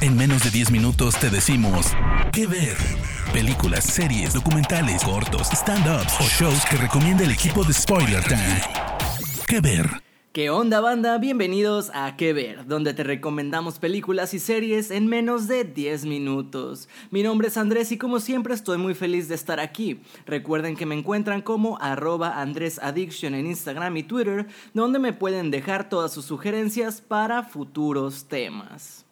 En menos de 10 minutos te decimos qué ver. Películas, series, documentales, cortos, stand-ups o shows que recomienda el equipo de Spoiler Time. ¿Qué ver? ¿Qué onda banda? Bienvenidos a ¿Qué ver? Donde te recomendamos películas y series en menos de 10 minutos. Mi nombre es Andrés y como siempre estoy muy feliz de estar aquí. Recuerden que me encuentran como arroba Andrés Addiction en Instagram y Twitter, donde me pueden dejar todas sus sugerencias para futuros temas.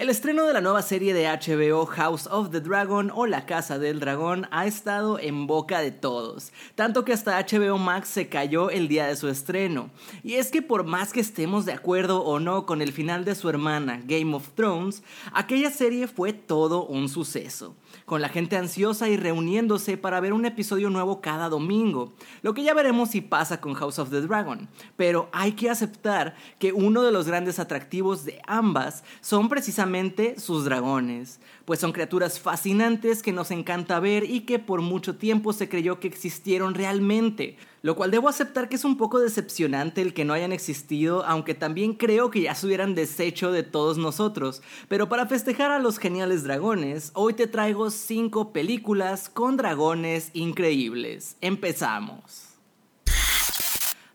El estreno de la nueva serie de HBO House of the Dragon o La Casa del Dragón ha estado en boca de todos, tanto que hasta HBO Max se cayó el día de su estreno. Y es que por más que estemos de acuerdo o no con el final de su hermana Game of Thrones, aquella serie fue todo un suceso con la gente ansiosa y reuniéndose para ver un episodio nuevo cada domingo, lo que ya veremos si pasa con House of the Dragon. Pero hay que aceptar que uno de los grandes atractivos de ambas son precisamente sus dragones, pues son criaturas fascinantes que nos encanta ver y que por mucho tiempo se creyó que existieron realmente, lo cual debo aceptar que es un poco decepcionante el que no hayan existido, aunque también creo que ya se hubieran deshecho de todos nosotros. Pero para festejar a los geniales dragones, hoy te traigo 5 películas con dragones increíbles. Empezamos.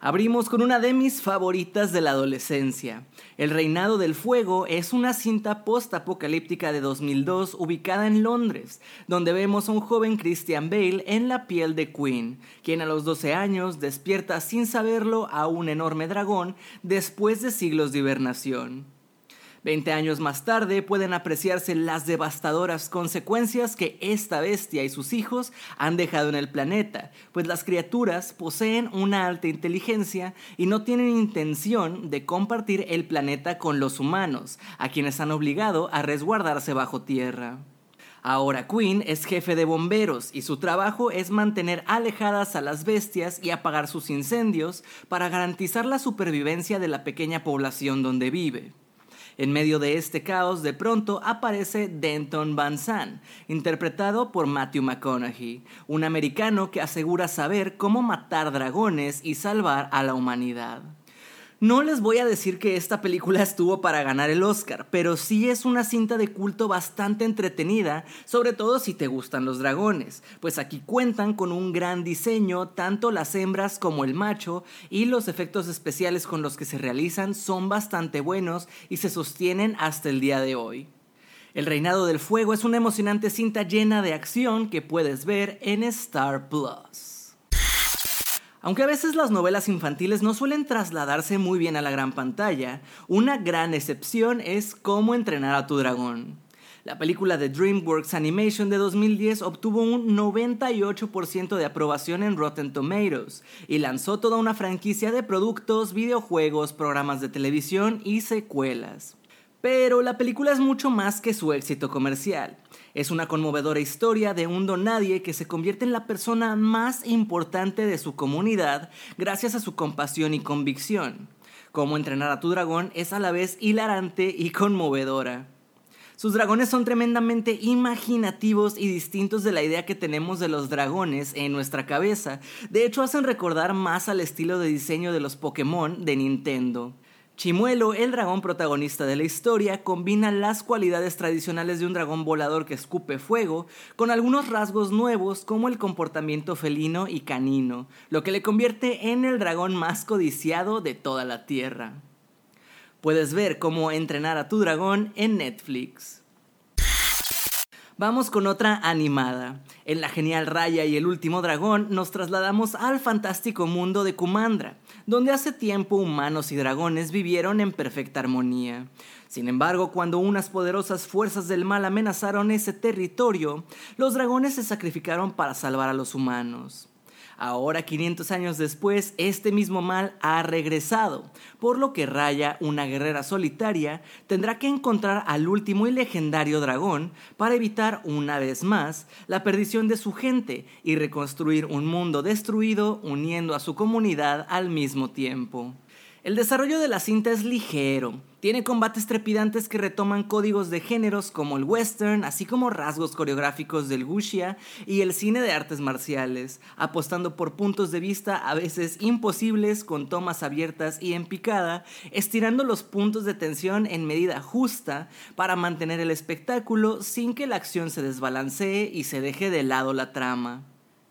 Abrimos con una de mis favoritas de la adolescencia. El Reinado del Fuego es una cinta post-apocalíptica de 2002 ubicada en Londres, donde vemos a un joven Christian Bale en la piel de Queen, quien a los 12 años despierta sin saberlo a un enorme dragón después de siglos de hibernación. Veinte años más tarde pueden apreciarse las devastadoras consecuencias que esta bestia y sus hijos han dejado en el planeta, pues las criaturas poseen una alta inteligencia y no tienen intención de compartir el planeta con los humanos, a quienes han obligado a resguardarse bajo tierra. Ahora Queen es jefe de bomberos y su trabajo es mantener alejadas a las bestias y apagar sus incendios para garantizar la supervivencia de la pequeña población donde vive. En medio de este caos, de pronto aparece Denton Van Zandt, interpretado por Matthew McConaughey, un americano que asegura saber cómo matar dragones y salvar a la humanidad. No les voy a decir que esta película estuvo para ganar el Oscar, pero sí es una cinta de culto bastante entretenida, sobre todo si te gustan los dragones, pues aquí cuentan con un gran diseño, tanto las hembras como el macho, y los efectos especiales con los que se realizan son bastante buenos y se sostienen hasta el día de hoy. El Reinado del Fuego es una emocionante cinta llena de acción que puedes ver en Star Plus. Aunque a veces las novelas infantiles no suelen trasladarse muy bien a la gran pantalla, una gran excepción es Cómo entrenar a tu dragón. La película de DreamWorks Animation de 2010 obtuvo un 98% de aprobación en Rotten Tomatoes y lanzó toda una franquicia de productos, videojuegos, programas de televisión y secuelas. Pero la película es mucho más que su éxito comercial. Es una conmovedora historia de un donadie que se convierte en la persona más importante de su comunidad gracias a su compasión y convicción. Cómo entrenar a tu dragón es a la vez hilarante y conmovedora. Sus dragones son tremendamente imaginativos y distintos de la idea que tenemos de los dragones en nuestra cabeza. De hecho, hacen recordar más al estilo de diseño de los Pokémon de Nintendo. Chimuelo, el dragón protagonista de la historia, combina las cualidades tradicionales de un dragón volador que escupe fuego con algunos rasgos nuevos como el comportamiento felino y canino, lo que le convierte en el dragón más codiciado de toda la Tierra. Puedes ver cómo entrenar a tu dragón en Netflix. Vamos con otra animada. En la genial Raya y el último dragón nos trasladamos al fantástico mundo de Kumandra, donde hace tiempo humanos y dragones vivieron en perfecta armonía. Sin embargo, cuando unas poderosas fuerzas del mal amenazaron ese territorio, los dragones se sacrificaron para salvar a los humanos. Ahora, 500 años después, este mismo mal ha regresado, por lo que Raya, una guerrera solitaria, tendrá que encontrar al último y legendario dragón para evitar una vez más la perdición de su gente y reconstruir un mundo destruido uniendo a su comunidad al mismo tiempo. El desarrollo de la cinta es ligero. Tiene combates trepidantes que retoman códigos de géneros como el western, así como rasgos coreográficos del wuxia y el cine de artes marciales, apostando por puntos de vista a veces imposibles con tomas abiertas y en picada, estirando los puntos de tensión en medida justa para mantener el espectáculo sin que la acción se desbalancee y se deje de lado la trama.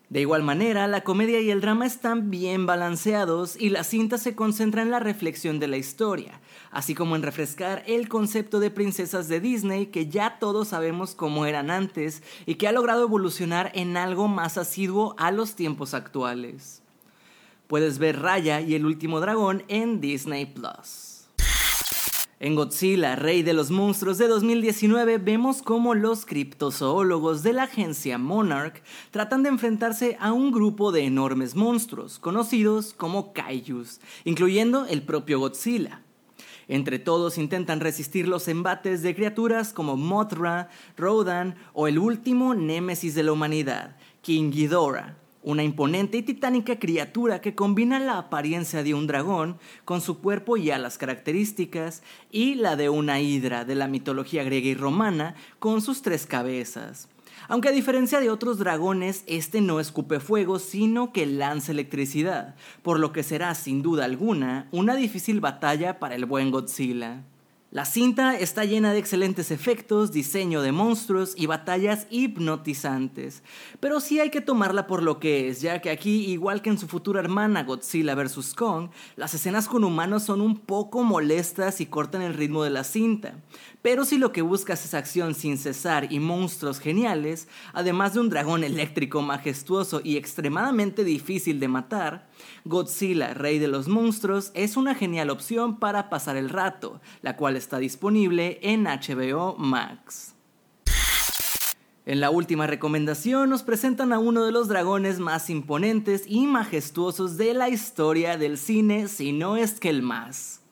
De igual manera, la comedia y el drama están bien balanceados y la cinta se concentra en la reflexión de la historia, así como en refrescar el concepto de princesas de Disney que ya todos sabemos cómo eran antes y que ha logrado evolucionar en algo más asiduo a los tiempos actuales. Puedes ver Raya y el último dragón en Disney Plus. En Godzilla, Rey de los Monstruos de 2019, vemos cómo los criptozoólogos de la agencia Monarch tratan de enfrentarse a un grupo de enormes monstruos, conocidos como kaijus, incluyendo el propio Godzilla. Entre todos intentan resistir los embates de criaturas como Mothra, Rodan o el último némesis de la humanidad, King Ghidorah, una imponente y titánica criatura que combina la apariencia de un dragón con su cuerpo y alas características y la de una hidra de la mitología griega y romana con sus tres cabezas. Aunque a diferencia de otros dragones, este no escupe fuego, sino que lanza electricidad, por lo que será sin duda alguna una difícil batalla para el buen Godzilla. La cinta está llena de excelentes efectos, diseño de monstruos y batallas hipnotizantes, pero sí hay que tomarla por lo que es, ya que aquí, igual que en su futura hermana Godzilla vs. Kong, las escenas con humanos son un poco molestas y cortan el ritmo de la cinta. Pero si lo que buscas es acción sin cesar y monstruos geniales, además de un dragón eléctrico majestuoso y extremadamente difícil de matar, Godzilla, Rey de los Monstruos, es una genial opción para pasar el rato, la cual está disponible en HBO Max. En la última recomendación nos presentan a uno de los dragones más imponentes y majestuosos de la historia del cine, si no es que el más.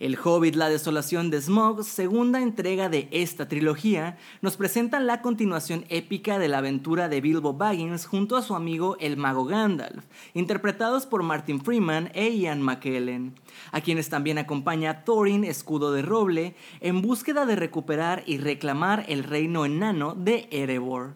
El Hobbit, la desolación de Smog, segunda entrega de esta trilogía, nos presenta la continuación épica de la aventura de Bilbo Baggins junto a su amigo el mago Gandalf, interpretados por Martin Freeman e Ian McKellen, a quienes también acompaña Thorin, escudo de roble, en búsqueda de recuperar y reclamar el reino enano de Erebor.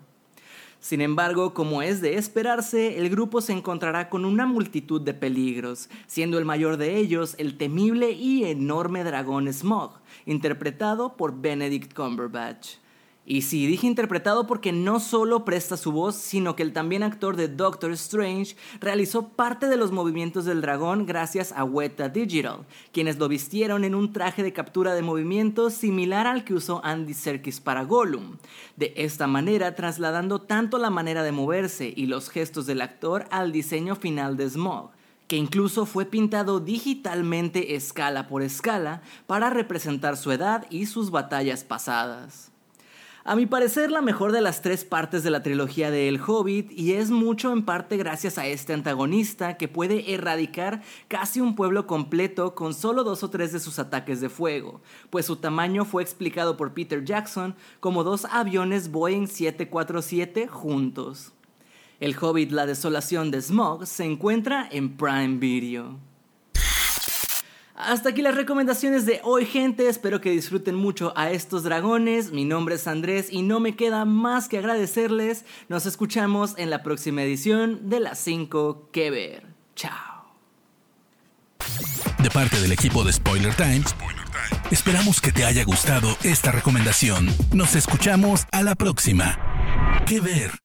Sin embargo, como es de esperarse, el grupo se encontrará con una multitud de peligros, siendo el mayor de ellos el temible y enorme dragón Smog, interpretado por Benedict Cumberbatch. Y sí, dije interpretado porque no solo presta su voz, sino que el también actor de Doctor Strange realizó parte de los movimientos del dragón gracias a Weta Digital, quienes lo vistieron en un traje de captura de movimientos similar al que usó Andy Serkis para Gollum. De esta manera, trasladando tanto la manera de moverse y los gestos del actor al diseño final de Smog que incluso fue pintado digitalmente escala por escala para representar su edad y sus batallas pasadas. A mi parecer, la mejor de las tres partes de la trilogía de El Hobbit, y es mucho en parte gracias a este antagonista que puede erradicar casi un pueblo completo con solo dos o tres de sus ataques de fuego, pues su tamaño fue explicado por Peter Jackson como dos aviones Boeing 747 juntos. El Hobbit La Desolación de Smog se encuentra en Prime Video. Hasta aquí las recomendaciones de hoy, gente. Espero que disfruten mucho a estos dragones. Mi nombre es Andrés y no me queda más que agradecerles. Nos escuchamos en la próxima edición de las 5 que ver. Chao. De parte del equipo de Spoiler Times, esperamos que te haya gustado esta recomendación. Nos escuchamos a la próxima. Que ver.